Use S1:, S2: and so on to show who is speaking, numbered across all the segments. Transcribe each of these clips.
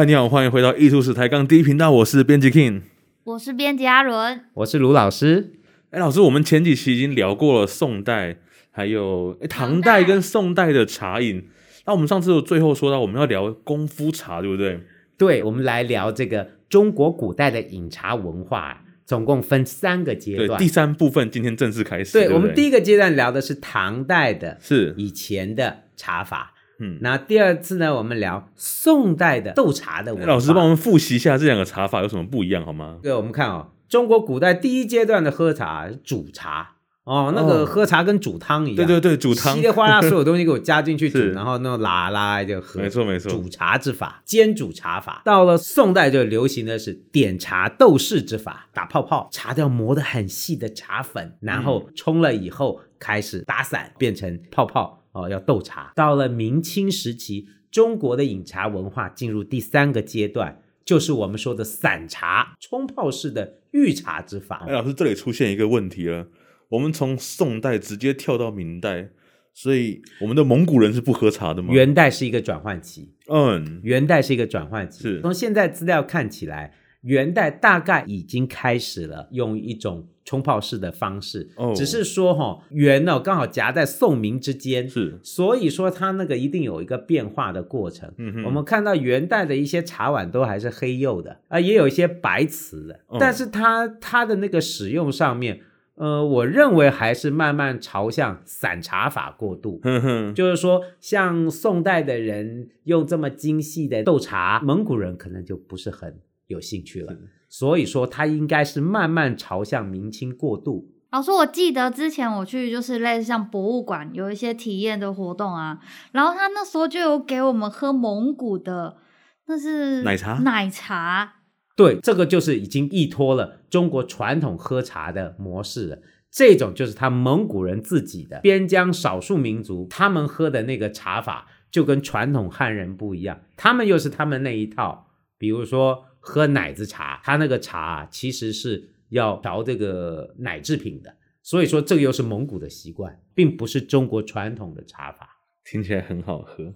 S1: 嗨，你好，欢迎回到艺术史抬杠第一频道，我是编辑 King，
S2: 我是编辑阿伦，
S3: 我是卢老师。
S1: 哎，老师，我们前几期已经聊过了宋代，还有哎唐代跟宋代的茶饮。那我们上次有最后说到我们要聊功夫茶，对不对？
S3: 对，我们来聊这个中国古代的饮茶文化，总共分三个阶段。
S1: 对，第三部分今天正式开始。
S3: 对，
S1: 对对
S3: 我们第一个阶段聊的是唐代的，
S1: 是
S3: 以前的茶法。
S1: 嗯，
S3: 那第二次呢，我们聊宋代的斗茶的文化。
S1: 老师帮我们复习一下这两个茶法有什么不一样好吗？
S3: 对，我们看哦，中国古代第一阶段的喝茶煮茶哦，那个喝茶跟煮汤一样，
S1: 对对对，煮汤，
S3: 稀里哗啦所有东西给我加进去煮，然后那种拉拉就喝，
S1: 没错没错。
S3: 煮茶之法，煎煮茶法，到了宋代就流行的是点茶斗式之法，打泡泡，茶要磨得很细的茶粉，然后冲了以后开始打散，变成泡泡。哦，要斗茶。到了明清时期，中国的饮茶文化进入第三个阶段，就是我们说的散茶、冲泡式的御茶之法。
S1: 哎，老师，这里出现一个问题了。我们从宋代直接跳到明代，所以我们的蒙古人是不喝茶的吗？
S3: 元代是一个转换期。
S1: 嗯，
S3: 元代是一个转换期。
S1: 是。
S3: 从现在资料看起来，元代大概已经开始了用一种。冲泡式的方式，哦、只是说哈元呢刚好夹在宋明之间，
S1: 是，
S3: 所以说它那个一定有一个变化的过程。
S1: 嗯哼，
S3: 我们看到元代的一些茶碗都还是黑釉的啊，也有一些白瓷的，哦、但是它它的那个使用上面，呃，我认为还是慢慢朝向散茶法过渡。
S1: 嗯哼，
S3: 就是说像宋代的人用这么精细的斗茶，蒙古人可能就不是很有兴趣了。所以说，它应该是慢慢朝向明清过渡。
S2: 老师，我记得之前我去就是类似像博物馆有一些体验的活动啊，然后他那时候就有给我们喝蒙古的，那是
S1: 奶茶。
S2: 奶茶。
S3: 对，这个就是已经依托了中国传统喝茶的模式了。这种就是他蒙古人自己的边疆少数民族，他们喝的那个茶法就跟传统汉人不一样，他们又是他们那一套，比如说。喝奶子茶，它那个茶啊，其实是要调这个奶制品的，所以说这个又是蒙古的习惯，并不是中国传统的茶法。
S1: 听起来很好喝，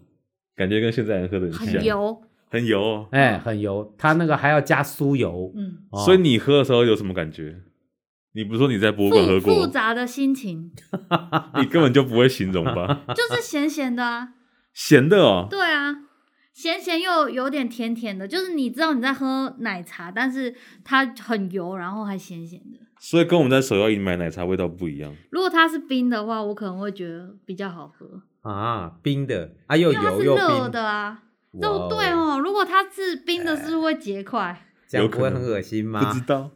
S1: 感觉跟现在人喝的很像。
S2: 很油，
S1: 很油哦，
S3: 哎，很油。它那个还要加酥油，
S2: 嗯。
S3: 哦、
S1: 所以你喝的时候有什么感觉？你不是说你在博物馆喝过？
S2: 复杂的心情，
S1: 你根本就不会形容吧？
S2: 就是咸咸的啊，
S1: 咸的哦。
S2: 对啊。咸咸又有点甜甜的，就是你知道你在喝奶茶，但是它很油，然后还咸咸的。所以
S1: 跟我们在手摇饮买奶茶味道不一样。
S2: 如果它是冰的话，我可能会觉得比较好喝
S3: 啊，冰的啊又油又
S2: 热的啊，就对哦。如果它是冰的，是不是会结块？
S3: 这样不会很恶心吗？
S1: 不知道。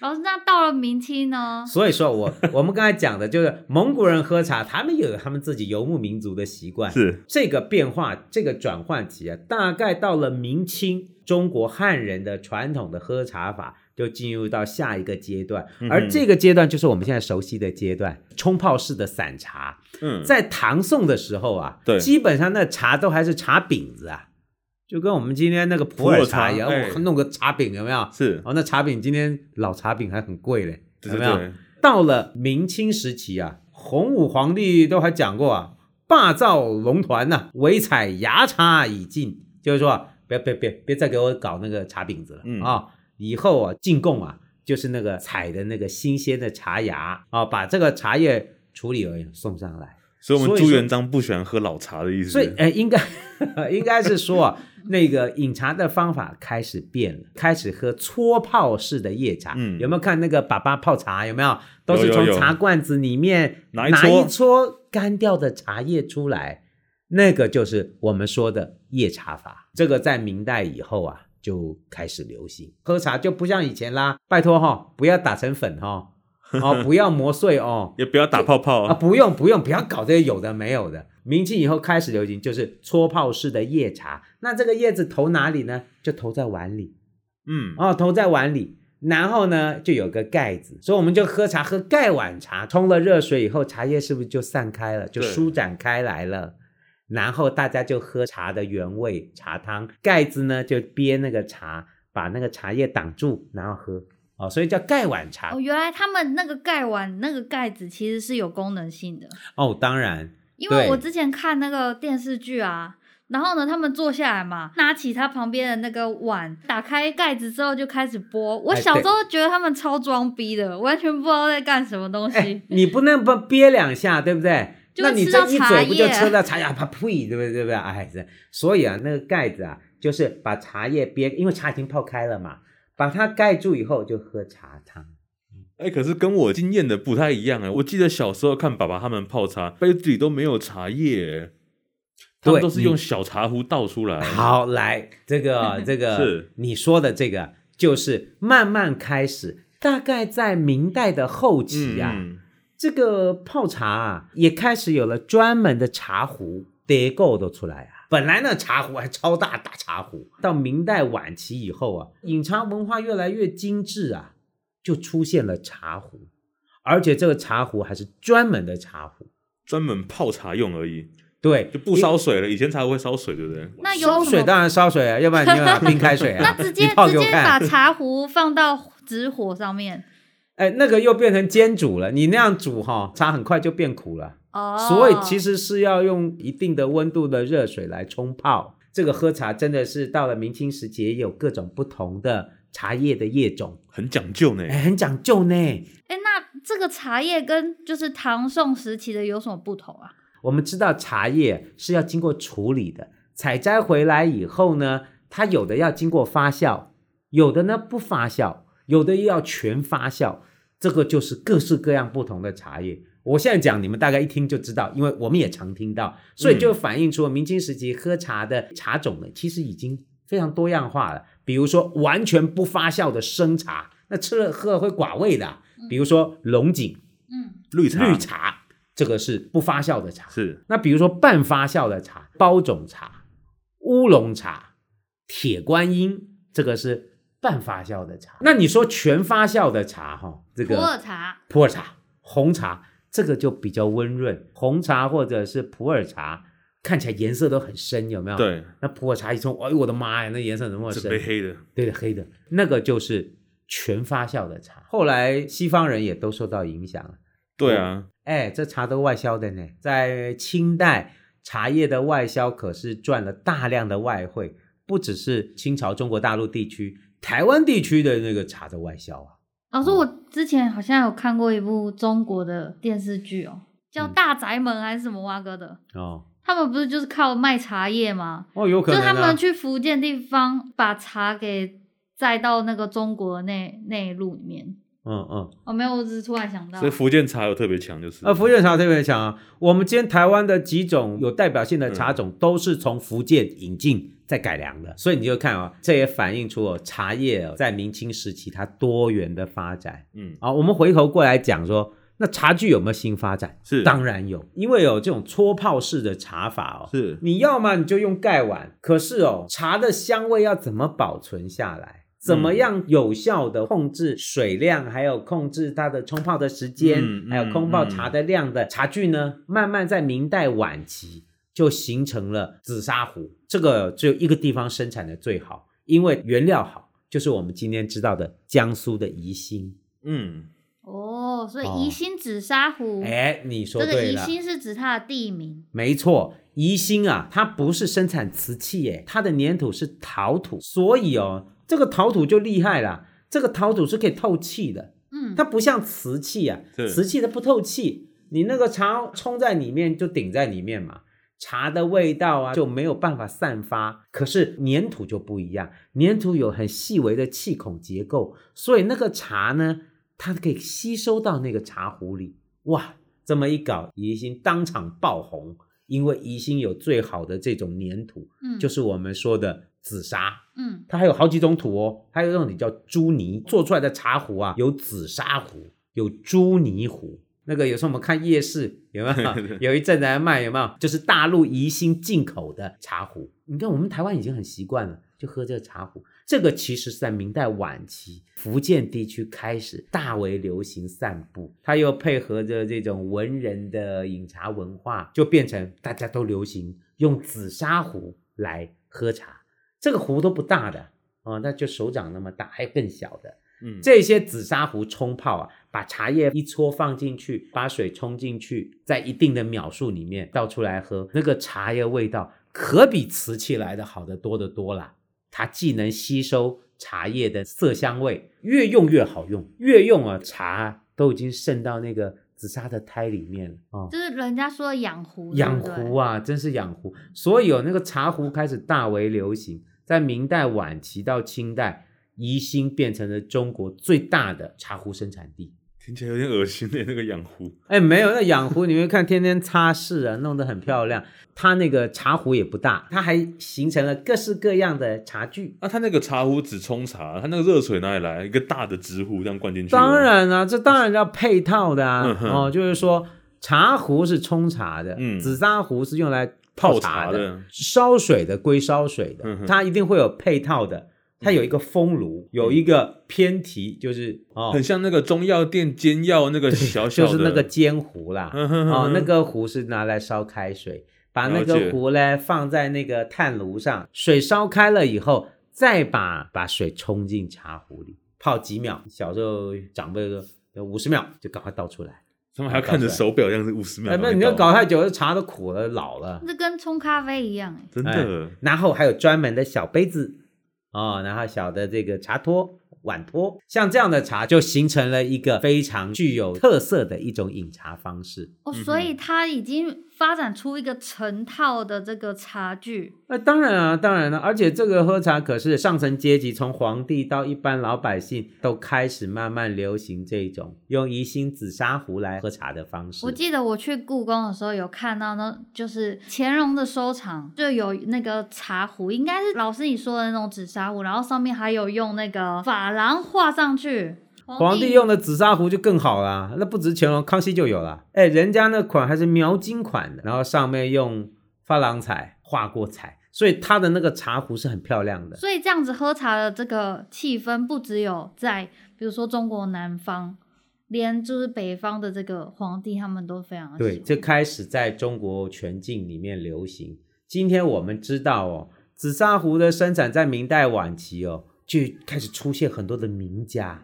S2: 老师，那到了明清呢？
S3: 所以说我我们刚才讲的就是蒙古人喝茶，他们有他们自己游牧民族的习惯。
S1: 是
S3: 这个变化，这个转换期啊，大概到了明清，中国汉人的传统的喝茶法就进入到下一个阶段，嗯、而这个阶段就是我们现在熟悉的阶段，冲泡式的散茶。
S1: 嗯，
S3: 在唐宋的时候啊，对，基本上那茶都还是茶饼子啊。就跟我们今天那个普洱茶一样，我弄个茶饼有没有？
S1: 是
S3: 哦，那茶饼今天老茶饼还很贵嘞，有没有？
S1: 对对对。到
S3: 了明清时期啊，洪武皇帝都还讲过啊，霸造龙团呐、啊，唯采芽茶以进，就是说，别别别别再给我搞那个茶饼子了、嗯、啊！以后啊，进贡啊，就是那个采的那个新鲜的茶芽啊，把这个茶叶处理而已送上来。
S1: 所以，我们朱元璋不喜欢喝老茶的意思。
S3: 所以，哎，应该 应该是说啊，那个饮茶的方法开始变了，开始喝搓泡式的叶茶。嗯，有没有看那个爸爸泡茶？有没有？都是从茶罐子里面拿一撮干掉的茶叶出来，那个就是我们说的叶茶法。这个在明代以后啊，就开始流行。喝茶就不像以前啦，拜托哈，不要打成粉哈。哦，不要磨碎哦，
S1: 也不要打泡泡
S3: 啊！不用不用，不要搞这些有的没有的。明清以后开始流行，就是搓泡式的叶茶。那这个叶子投哪里呢？就投在碗里，
S1: 嗯，
S3: 哦，投在碗里，然后呢，就有个盖子，所以我们就喝茶喝盖碗茶。冲了热水以后，茶叶是不是就散开了，就舒展开来了？然后大家就喝茶的原味茶汤，盖子呢就憋那个茶，把那个茶叶挡住，然后喝。哦，所以叫盖碗茶。
S2: 哦，原来他们那个盖碗那个盖子其实是有功能性的。
S3: 哦，当然，
S2: 因为我之前看那个电视剧啊，然后呢，他们坐下来嘛，拿起他旁边的那个碗，打开盖子之后就开始播。我小时候觉得他们超装逼的，完全不知道在干什么东西。
S3: 哎、你不能不憋两下，对不对？那你这一嘴不就吃到茶叶？啪 呸，对不对？对不对？哎，所以啊，那个盖子啊，就是把茶叶憋，因为茶已经泡开了嘛，把它盖住以后就喝茶汤。
S1: 哎，可是跟我经验的不太一样啊。我记得小时候看爸爸他们泡茶，杯子里都没有茶叶。他们都是用小茶壶倒出来。
S3: 好，来这个 这个是你说的这个，就是慢慢开始，大概在明代的后期啊，嗯、这个泡茶啊也开始有了专门的茶壶，得够都出来啊。本来那茶壶还超大大茶壶，到明代晚期以后啊，饮茶文化越来越精致啊，就出现了茶壶，而且这个茶壶还是专门的茶壶，
S1: 专门泡茶用而已。
S3: 对，
S1: 就不烧水了。以前茶壶会烧水，对不对？
S2: 那有
S3: 烧水当然烧水啊，要不然你要 冰开水啊。
S2: 那直接直接把茶壶放到直火上面，
S3: 哎，那个又变成煎煮了。你那样煮哈，茶很快就变苦了。哦，所以其实是要用一定的温度的热水来冲泡。这个喝茶真的是到了明清时节，也有各种不同的茶叶的叶种，
S1: 很讲究呢。
S3: 哎，很讲究呢。
S2: 哎，那这个茶叶跟就是唐宋时期的有什么不同啊？
S3: 我们知道茶叶是要经过处理的，采摘回来以后呢，它有的要经过发酵，有的呢不发酵，有的又要全发酵，这个就是各式各样不同的茶叶。我现在讲，你们大概一听就知道，因为我们也常听到，所以就反映出明清时期喝茶的茶种呢，其实已经非常多样化了。比如说完全不发酵的生茶，那吃了喝了会寡味的，比如说龙井，
S2: 嗯，
S1: 绿茶，
S3: 绿茶。这个是不发酵的茶，
S1: 是。
S3: 那比如说半发酵的茶，包种茶、乌龙茶、铁观音，这个是半发酵的茶。那你说全发酵的茶，哈，这个
S2: 普洱茶、
S3: 普洱茶、红茶，这个就比较温润。红茶或者是普洱茶，看起来颜色都很深，有没有？
S1: 对。
S3: 那普洱茶一冲，哎呦我的妈呀，那颜色怎么深？
S1: 黑的。
S3: 对的，黑的。那个就是全发酵的茶。后来西方人也都受到影响了。
S1: 对啊。
S3: 哎，这茶都外销的呢，在清代，茶叶的外销可是赚了大量的外汇，不只是清朝中国大陆地区，台湾地区的那个茶的外销啊。
S2: 老师，我之前好像有看过一部中国的电视剧哦，叫《大宅门》还是什么蛙哥的哦，他们不是就是靠卖茶叶吗？
S3: 哦，有可能、啊，
S2: 就他们去福建地方把茶给载到那个中国内内陆里面。
S3: 嗯嗯，
S2: 哦，没有，我只是突然想到，
S1: 所以福建茶有特别强，就是
S3: 呃，福建茶特别强啊。我们今天台湾的几种有代表性的茶种，都是从福建引进再改良的，嗯、所以你就看啊，这也反映出哦，茶叶哦在明清时期它多元的发展。嗯，啊，我们回头过来讲说，那茶具有没有新发展？
S1: 是，
S3: 当然有，因为有这种搓泡式的茶法哦，
S1: 是，
S3: 你要么你就用盖碗，可是哦，茶的香味要怎么保存下来？怎么样有效的控制水量，还有控制它的冲泡的时间，嗯、还有冲泡茶的量的茶具呢？嗯、慢慢在明代晚期就形成了紫砂壶。这个只有一个地方生产的最好，因为原料好，就是我们今天知道的江苏的宜兴。嗯，
S2: 哦，所以宜兴紫砂壶，
S3: 哎，你说对了，
S2: 这个宜兴是指它的地名。
S3: 没错，宜兴啊，它不是生产瓷器，哎，它的粘土是陶土，所以哦。这个陶土就厉害了，这个陶土是可以透气的，嗯，它不像瓷器啊，瓷器它不透气，你那个茶冲在里面就顶在里面嘛，茶的味道啊就没有办法散发。可是粘土就不一样，粘土有很细微的气孔结构，所以那个茶呢，它可以吸收到那个茶壶里。哇，这么一搞，宜兴当场爆红，因为宜兴有最好的这种粘土，嗯，就是我们说的。紫砂，嗯，它还有好几种土哦，还有一种叫朱泥做出来的茶壶啊，有紫砂壶，有朱泥壶。那个有时候我们看夜市有没有？有一阵子还卖有没有？就是大陆宜兴进口的茶壶。你看我们台湾已经很习惯了，就喝这个茶壶。这个其实是在明代晚期福建地区开始大为流行散步，它又配合着这种文人的饮茶文化，就变成大家都流行用紫砂壶来喝茶。这个壶都不大的啊、哦，那就手掌那么大，还有更小的。嗯，这些紫砂壶冲泡啊，把茶叶一撮放进去，把水冲进去，在一定的秒数里面倒出来喝，那个茶叶味道可比瓷器来的好得多得多啦。它既能吸收茶叶的色香味，越用越好用，越用啊，茶都已经渗到那个紫砂的胎里面了啊。
S2: 就是人家说养壶，
S3: 养壶啊，真是养壶。所以有那个茶壶开始大为流行，在明代晚期到清代，宜兴变成了中国最大的茶壶生产地。
S1: 听起来有点恶心的那个养壶，
S3: 哎，没有那养壶，你们看天天擦拭啊，弄得很漂亮。它那个茶壶也不大，它还形成了各式各样的茶具。
S1: 啊，它那个茶壶只冲茶，它那个热水哪里来？一个大的直壶这样灌进去？
S3: 当然啊，这当然要配套的啊。嗯、哦，就是说茶壶是冲茶的，嗯，紫砂壶是用来泡茶的，茶的烧水的归烧水的，嗯、它一定会有配套的。它有一个风炉，有一个偏提，就是哦，
S1: 很像那个中药店煎药那个小小的，
S3: 就是那个煎壶啦。哦，那个壶是拿来烧开水，把那个壶呢放在那个炭炉上，水烧开了以后，再把把水冲进茶壶里，泡几秒。小时候长辈说五十秒就赶快倒出来，
S1: 他们还要看着手表，这样子五十秒。
S3: 那你要搞太久，茶都苦了老了。
S2: 这跟冲咖啡一样，
S1: 真的。
S3: 然后还有专门的小杯子。哦，然后小的这个茶托、碗托，像这样的茶就形成了一个非常具有特色的一种饮茶方式。
S2: 哦，所以它已经发展出一个成套的这个茶具。
S3: 那、当然啊，当然了，而且这个喝茶可是上层阶级，从皇帝到一般老百姓都开始慢慢流行这种用宜兴紫砂壶来喝茶的方式。
S2: 我记得我去故宫的时候有看到，那就是乾隆的收藏就有那个茶壶，应该是老师你说的那种紫砂壶，然后上面还有用那个珐琅画上去。
S3: 皇帝，用的紫砂壶就更好啦，那不止乾隆，康熙就有了。哎，人家那款还是描金款的，然后上面用珐琅彩画过彩。所以它的那个茶壶是很漂亮的，
S2: 所以这样子喝茶的这个气氛不只有在，比如说中国南方，连就是北方的这个皇帝他们都非常喜欢。
S3: 对，这开始在中国全境里面流行。今天我们知道哦，紫砂壶的生产在明代晚期哦，就开始出现很多的名家，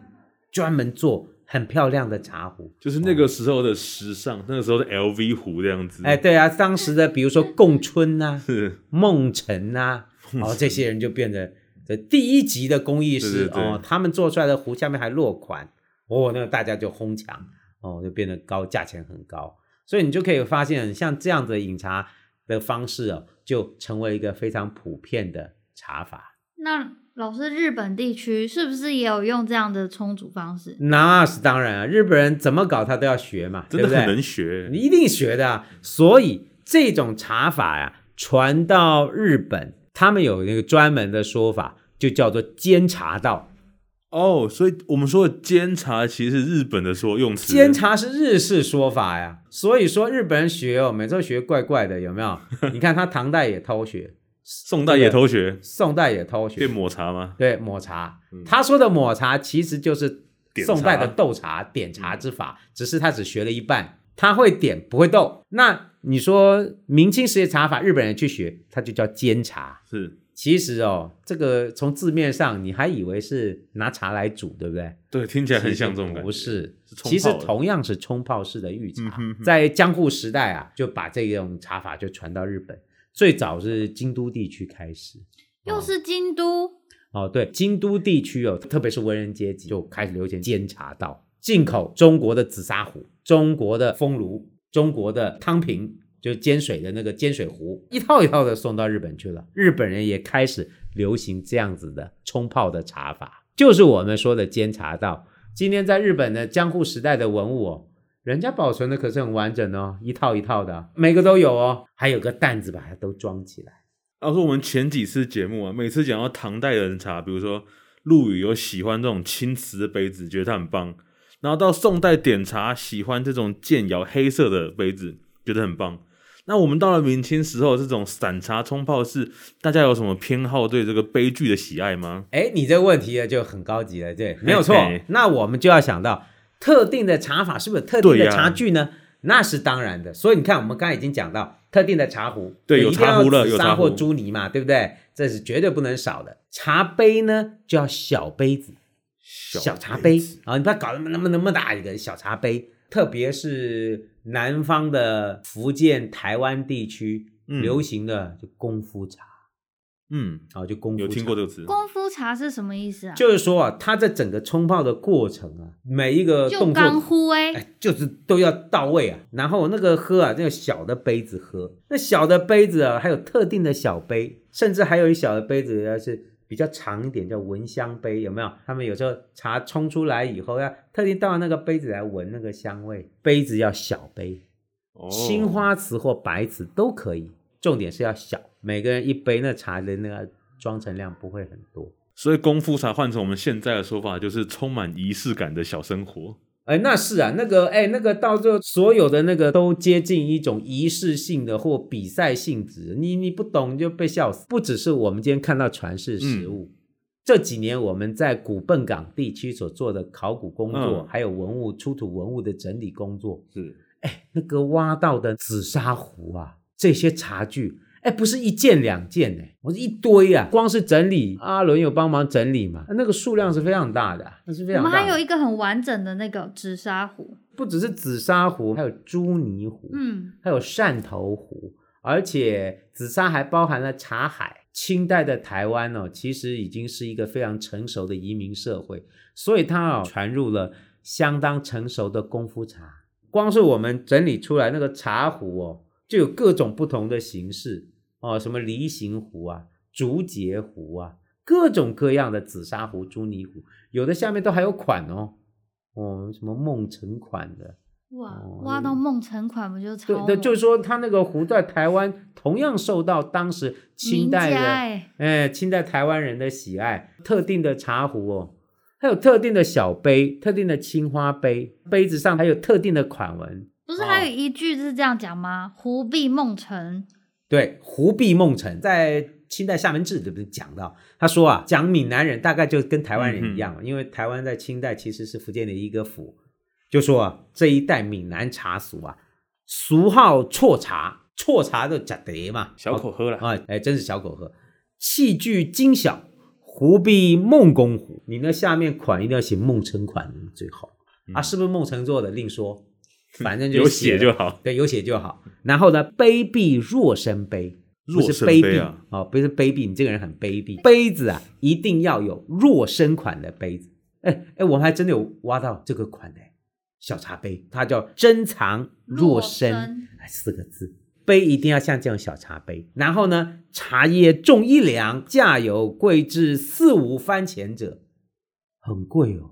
S3: 专门做。很漂亮的茶壶，
S1: 就是那个时候的时尚，哦、那个时候的 LV 壶这样子。
S3: 哎，对啊，当时的比如说贡春呐、啊、梦辰呐，哦，这些人就变得这第一级的工艺师对对对哦，他们做出来的壶下面还落款，哦，那个大家就哄抢，哦，就变得高，价钱很高。所以你就可以发现，像这样的饮茶的方式哦，就成为一个非常普遍的茶法。
S2: 那老师，日本地区是不是也有用这样的冲煮方式？
S3: 那是当然啊，日本人怎么搞他都要学嘛，
S1: 真的很能学，
S3: 你一定学的啊。所以这种茶法呀，传到日本，他们有那个专门的说法，就叫做煎茶道。
S1: 哦，所以我们说的煎茶其实是日本的说用词，
S3: 煎茶是日式说法呀。所以说日本人学哦，每次学怪怪的，有没有？你看他唐代也偷学。
S1: 宋代也偷学，
S3: 宋代也偷学，
S1: 对抹茶吗？
S3: 对抹茶，嗯、他说的抹茶其实就是宋代的斗茶点茶之法，嗯、只是他只学了一半，他会点不会斗。那你说明清时期茶法，日本人去学，他就叫煎茶。
S1: 是，
S3: 其实哦，这个从字面上你还以为是拿茶来煮，对不对？
S1: 对，听起来很像这种感觉。
S3: 不是，是其实同样是冲泡式的御茶，嗯、哼哼在江户时代啊，就把这种茶法就传到日本。最早是京都地区开始，
S2: 又是京都
S3: 哦，哦，对，京都地区哦，特别是文人阶级就开始流行煎茶道，进口中国的紫砂壶、中国的风炉、中国的汤瓶，就是煎水的那个煎水壶，一套一套的送到日本去了。日本人也开始流行这样子的冲泡的茶法，就是我们说的煎茶道。今天在日本的江户时代的文物哦。人家保存的可是很完整哦，一套一套的，每个都有哦，还有个担子把它都装起来。
S1: 要说我们前几次节目啊，每次讲到唐代的人茶，比如说陆羽有喜欢这种青瓷的杯子，觉得它很棒；然后到宋代点茶，喜欢这种建窑黑色的杯子，觉得很棒。那我们到了明清时候，这种散茶冲泡式，大家有什么偏好对这个杯具的喜爱吗？
S3: 哎，你这个问题就很高级了，对，没有错。嘿嘿，那我们就要想到。特定的茶法是不是有特定的茶具呢？啊、那是当然的。所以你看，我们刚才已经讲到特定的茶壶，
S1: 对，有茶壶了，有茶壶
S3: 或朱泥嘛，对不对？这是绝对不能少的。茶杯呢，就要小杯子，小茶杯啊，你不要搞那么那么那么大一个小茶杯。特别是南方的福建、台湾地区，嗯、流行的就功夫茶。
S1: 嗯，
S3: 好，就功夫茶。
S1: 有听过这个词。
S2: 功夫茶是什么意思啊？
S3: 就是说啊，它在整个冲泡的过程啊，每一个动作，就
S2: 干呼哎，
S3: 哎，就是都要到位啊。然后那个喝啊，那个小的杯子喝，那小的杯子啊，还有特定的小杯，甚至还有一小的杯子，要是比较长一点，叫闻香杯，有没有？他们有时候茶冲出来以后，要特地到那个杯子来闻那个香味。杯子要小杯，哦，青花瓷或白瓷都可以。重点是要小，每个人一杯那茶的那个装成量不会很多，
S1: 所以功夫茶换成我们现在的说法，就是充满仪式感的小生活。
S3: 哎，那是啊，那个哎，那个到最后所有的那个都接近一种仪式性的或比赛性质，你你不懂就被笑死。不只是我们今天看到传世实物，嗯、这几年我们在古笨港地区所做的考古工作，嗯、还有文物出土文物的整理工作，
S1: 是
S3: 哎，那个挖到的紫砂壶啊。这些茶具，哎，不是一件两件呢，我是一堆啊！光是整理，阿伦有帮忙整理嘛？那个数量是非常大的，那是非常大的。
S2: 我们还有一个很完整的那个紫砂壶，
S3: 不只是紫砂壶，还有朱泥壶，
S2: 嗯，
S3: 还有汕头壶，而且紫砂还包含了茶海。清代的台湾哦，其实已经是一个非常成熟的移民社会，所以它哦传入了相当成熟的功夫茶。光是我们整理出来那个茶壶哦。就有各种不同的形式哦，什么梨形壶啊、竹节壶啊，各种各样的紫砂壶、朱泥壶，有的下面都还有款哦，哦，什么梦城款的，
S2: 哇，哦、挖到梦城款不就超？
S3: 对，就是说他那个壶在台湾同样受到当时清代的哎，哎，清代台湾人的喜爱，特定的茶壶哦，还有特定的小杯、特定的青花杯，杯子上还有特定的款纹。
S2: 不是还有一句是这样讲吗？壶壁梦城。
S3: 对，壶壁梦城在清代厦门志里面讲到，他说啊，讲闽南人大概就跟台湾人一样，嗯、因为台湾在清代其实是福建的一个府，就说啊，这一代闽南茶俗啊，俗号啜茶，啜茶就假得嘛，
S1: 小口喝了
S3: 啊，哎，真是小口喝，器具精小，壶壁梦公壶，你那下面款一定要写梦城款最好、嗯、啊，是不是梦城做的？另说。反正就
S1: 有血就好，
S3: 对，有血就好。然后呢，卑鄙若生杯，不是卑鄙啊，哦，不是卑鄙，你这个人很卑鄙。杯子啊，一定要有若生款的杯子。哎哎，我们还真的有挖到这个款的小茶杯，它叫珍藏若生，若生四个字。杯一定要像这种小茶杯。然后呢，茶叶重一两，价有贵至四五番钱者，很贵哦。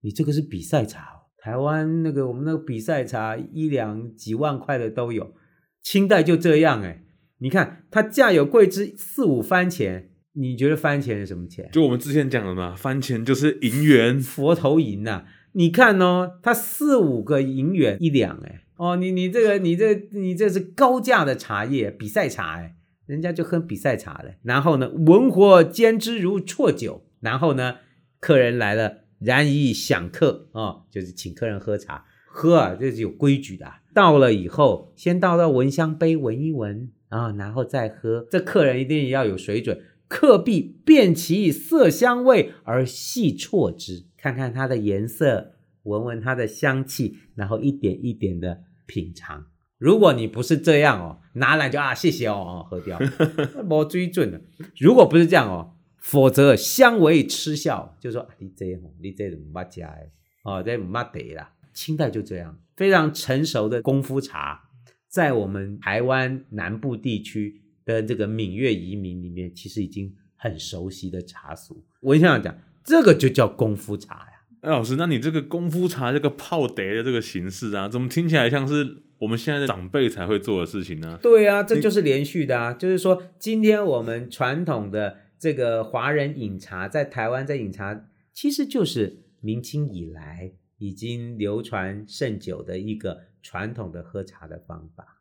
S3: 你这个是比赛茶。台湾那个我们那个比赛茶一两几万块的都有，清代就这样哎，你看它价有贵之四五番钱，你觉得番钱是什么钱？
S1: 就我们之前讲的嘛，番钱就是银元，
S3: 佛头银呐、啊。你看哦，它四五个银元一两哎，哦你你这个你这你这是高价的茶叶，比赛茶哎，人家就喝比赛茶了。然后呢，文火煎之如啜酒，然后呢，客人来了。然以享客啊、哦，就是请客人喝茶，喝啊，这是有规矩的。倒了以后，先倒到闻香杯闻一闻啊，然后再喝。这客人一定要有水准，客必辨其色香味而细啜之，看看它的颜色，闻闻它的香气，然后一点一点的品尝。如果你不是这样哦，拿来就啊谢谢哦，喝掉，没水准的。如果不是这样哦。否则相为嗤笑，就说你这样，你这怎么加哎？哦，这没得啦。清代就这样，非常成熟的功夫茶，在我们台湾南部地区的这个闽粤移民里面，其实已经很熟悉的茶俗。我想讲，这个就叫功夫茶呀。
S1: 哎，老师，那你这个功夫茶这个泡茶的这个形式啊，怎么听起来像是我们现在的长辈才会做的事情呢？
S3: 对啊，这就是连续的啊，就是说今天我们传统的。这个华人饮茶在台湾在饮茶，其实就是明清以来已经流传甚久的一个传统的喝茶的方法。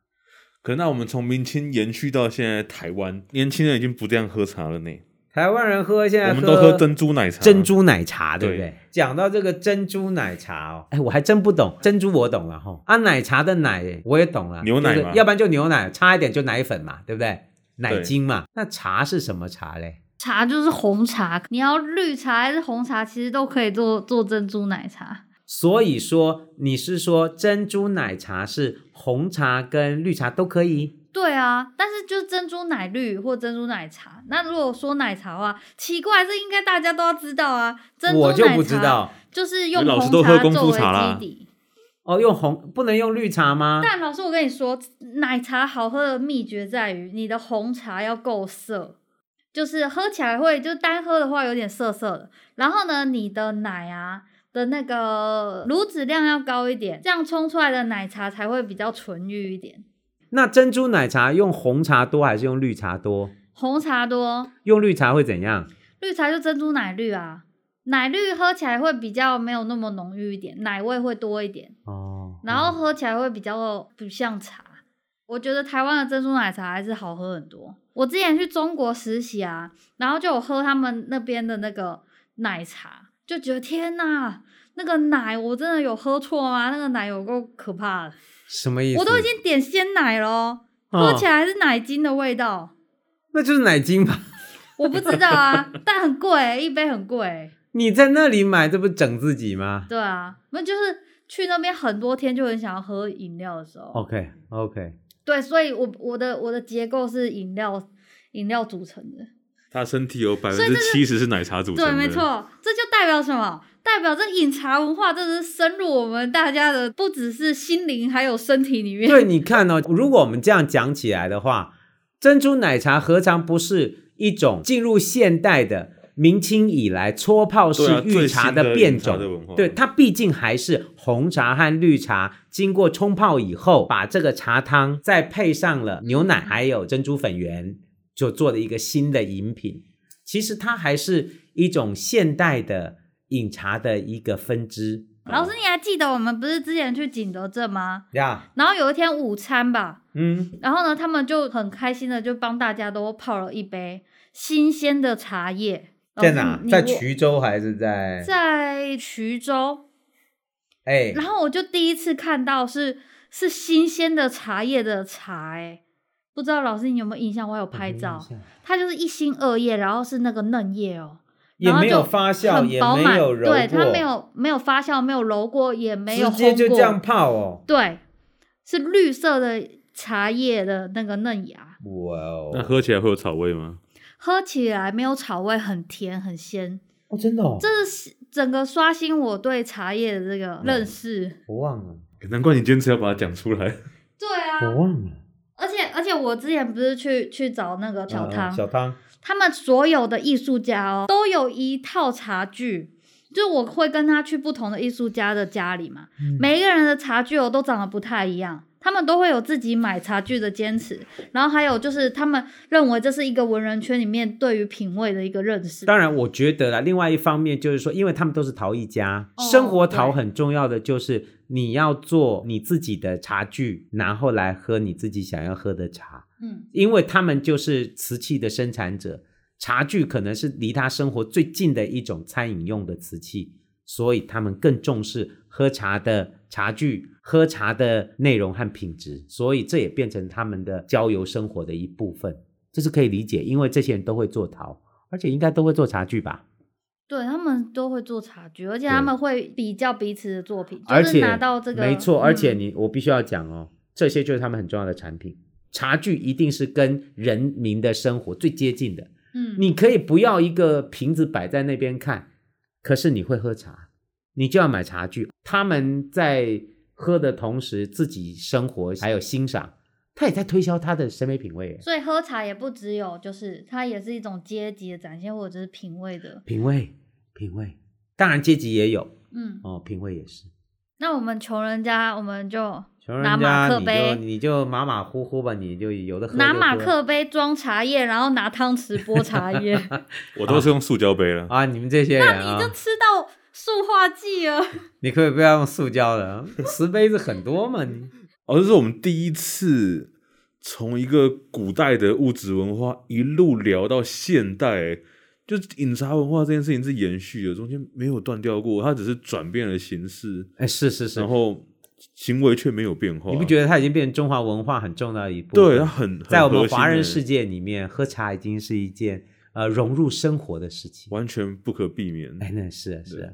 S1: 可那我们从明清延续到现在，台湾年轻人已经不这样喝茶了呢。
S3: 台湾人喝现在喝
S1: 我们都喝珍珠奶茶，
S3: 珍珠奶茶对不对？对。讲到这个珍珠奶茶哦，哎，我还真不懂珍珠，我懂了哈。啊，奶茶的奶我也懂了，
S1: 牛奶嘛，
S3: 就是，要不然就牛奶，差一点就奶粉嘛，对不对？奶精嘛。那茶是什么茶嘞？
S2: 茶就是红茶，你要绿茶还是红茶，其实都可以做做珍珠奶茶。
S3: 所以说你是说珍珠奶茶是红茶跟绿茶都可以？
S2: 对啊，但是就是珍珠奶绿或珍珠奶茶。那如果说奶茶的话，奇怪，这应该大家都要知道啊。珍珠奶茶
S3: 我就不知道，
S2: 就是用红茶作为基底。
S3: 哦，用红不能用绿茶吗？
S2: 但老师，我跟你说，奶茶好喝的秘诀在于你的红茶要够涩，就是喝起来会就单喝的话有点涩涩的。然后呢，你的奶啊的那个乳脂量要高一点，这样冲出来的奶茶才会比较纯欲一点。
S3: 那珍珠奶茶用红茶多还是用绿茶多？
S2: 红茶多。
S3: 用绿茶会怎样？
S2: 绿茶就珍珠奶绿啊，奶绿喝起来会比较没有那么浓郁一点，奶味会多一点。哦。然后喝起来会比较不像茶。我觉得台湾的珍珠奶茶还是好喝很多。我之前去中国实习啊，然后就有喝他们那边的那个奶茶，就觉得天哪，那个奶我真的有喝错吗？那个奶有够可怕的。
S3: 什么意思？
S2: 我都已经点鲜奶了，哦、喝起来还是奶精的味道。
S3: 那就是奶精吧？
S2: 我不知道啊，但很贵，一杯很贵。
S3: 你在那里买，这不整自己吗？
S2: 对啊，那就是去那边很多天，就很想要喝饮料的时候。
S3: OK OK。
S2: 对，所以我我的我的结构是饮料饮料组成的。
S1: 他身体有百分之七十是奶茶组成的。
S2: 对，没错，这就代表什么？代表这饮茶文化，真的是深入我们大家的，不只是心灵，还有身体里面。
S3: 对，你看哦，如果我们这样讲起来的话，珍珠奶茶何尝不是一种进入现代的明清以来搓泡式御茶的变种？对，啊、对，它毕竟还是红茶和绿茶经过冲泡以后，把这个茶汤再配上了牛奶，还有珍珠粉圆，就做了一个新的饮品。其实它还是一种现代的。饮茶的一个分支。
S2: 老师，你还记得我们不是之前去景德镇吗？
S3: 呀。
S2: 然后有一天午餐吧，嗯，然后呢，他们就很开心的就帮大家都泡了一杯新鲜的茶叶。
S3: 在哪？在衢州还是在？
S2: 在衢州。
S3: 哎。
S2: 然后我就第一次看到是是新鲜的茶叶的茶，哎，不知道老师你有没有印象？我有拍照，它就是一心二叶，然后是那个嫩叶哦。
S3: 也没有发酵，也没有揉过，
S2: 对，它没有没有发酵，没有揉过，也没有烘过，
S3: 直接就这样泡哦。
S2: 对，是绿色的茶叶的那个嫩芽。
S3: 哇哦！
S1: 那喝起来会有草味吗？
S2: 喝起来没有草味，很甜很鲜。
S3: 哦，真的哦。
S2: 这是整个刷新我对茶叶的这个认识。
S3: 我忘了，
S1: 难怪你坚持要把它讲出来。
S2: 对啊，
S3: 我忘了。
S2: 而且而且我之前不是去去找那个小汤、
S3: 啊、小汤。
S2: 他们所有的艺术家哦，都有一套茶具，就我会跟他去不同的艺术家的家里嘛，嗯、每一个人的茶具哦都长得不太一样，他们都会有自己买茶具的坚持，然后还有就是他们认为这是一个文人圈里面对于品味的一个认识。
S3: 当然，我觉得啦，另外一方面就是说，因为他们都是陶艺家，哦、生活陶很重要的就是你要做你自己的茶具，然后来喝你自己想要喝的茶。嗯，因为他们就是瓷器的生产者，茶具可能是离他生活最近的一种餐饮用的瓷器，所以他们更重视喝茶的茶具、喝茶的内容和品质，所以这也变成他们的郊游生活的一部分，这是可以理解，因为这些人都会做陶，而且应该都会做茶具吧？
S2: 对，他们都会做茶具，而且他们会比较彼此的作品，
S3: 而
S2: 且拿到这个
S3: 没错，而且你、嗯、我必须要讲哦，这些就是他们很重要的产品。茶具一定是跟人民的生活最接近的。嗯，你可以不要一个瓶子摆在那边看，可是你会喝茶，你就要买茶具。他们在喝的同时，自己生活还有欣赏，他也在推销他的审美品味。
S2: 所以喝茶也不只有，就是它也是一种阶级的展现，或者是品味的
S3: 品味。品味，当然阶级也有。嗯，哦，品味也是。
S2: 那我们穷人家，我们就。
S3: 拿马克杯，你就马马虎虎吧，你就有的喝。
S2: 拿马克杯装茶叶，然后拿汤匙 拨茶叶。
S1: 我都是用塑胶杯了
S3: 啊！你们这些人啊，
S2: 那你就吃到塑化剂了。
S3: 你可以不要用塑胶的，瓷杯子很多嘛。你
S1: 哦，这是我们第一次从一个古代的物质文化一路聊到现代，就是饮茶文化这件事情是延续的，中间没有断掉过，它只是转变了形式。
S3: 哎，是是是，
S1: 然后。行为却没有变化，
S3: 你不觉得它已经变成中华文化很重要的一部分？
S1: 对，它很，很
S3: 在我们华人世界里面，喝茶已经是一件呃融入生活的事情，
S1: 完全不可避免。
S3: 哎，那是啊，是啊。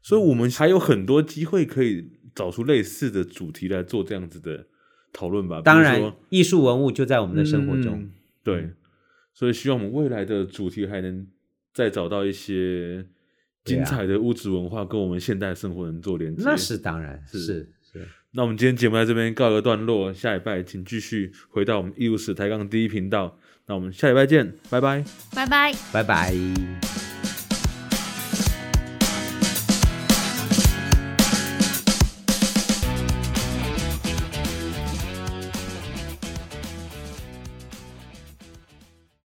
S1: 所以我们还有很多机会可以找出类似的主题来做这样子的讨论吧。
S3: 当然，艺术文物就在我们的生活中。
S1: 嗯、对，所以希望我们未来的主题还能再找到一些精彩的物质文化，跟我们现代生活能做连接。
S3: 那是当然。是
S1: 那我们今天节目在这边告一个段落，下礼拜请继续回到我们艺术史抬杠第一频道。那我们下礼拜见，拜拜，
S2: 拜拜，
S3: 拜拜。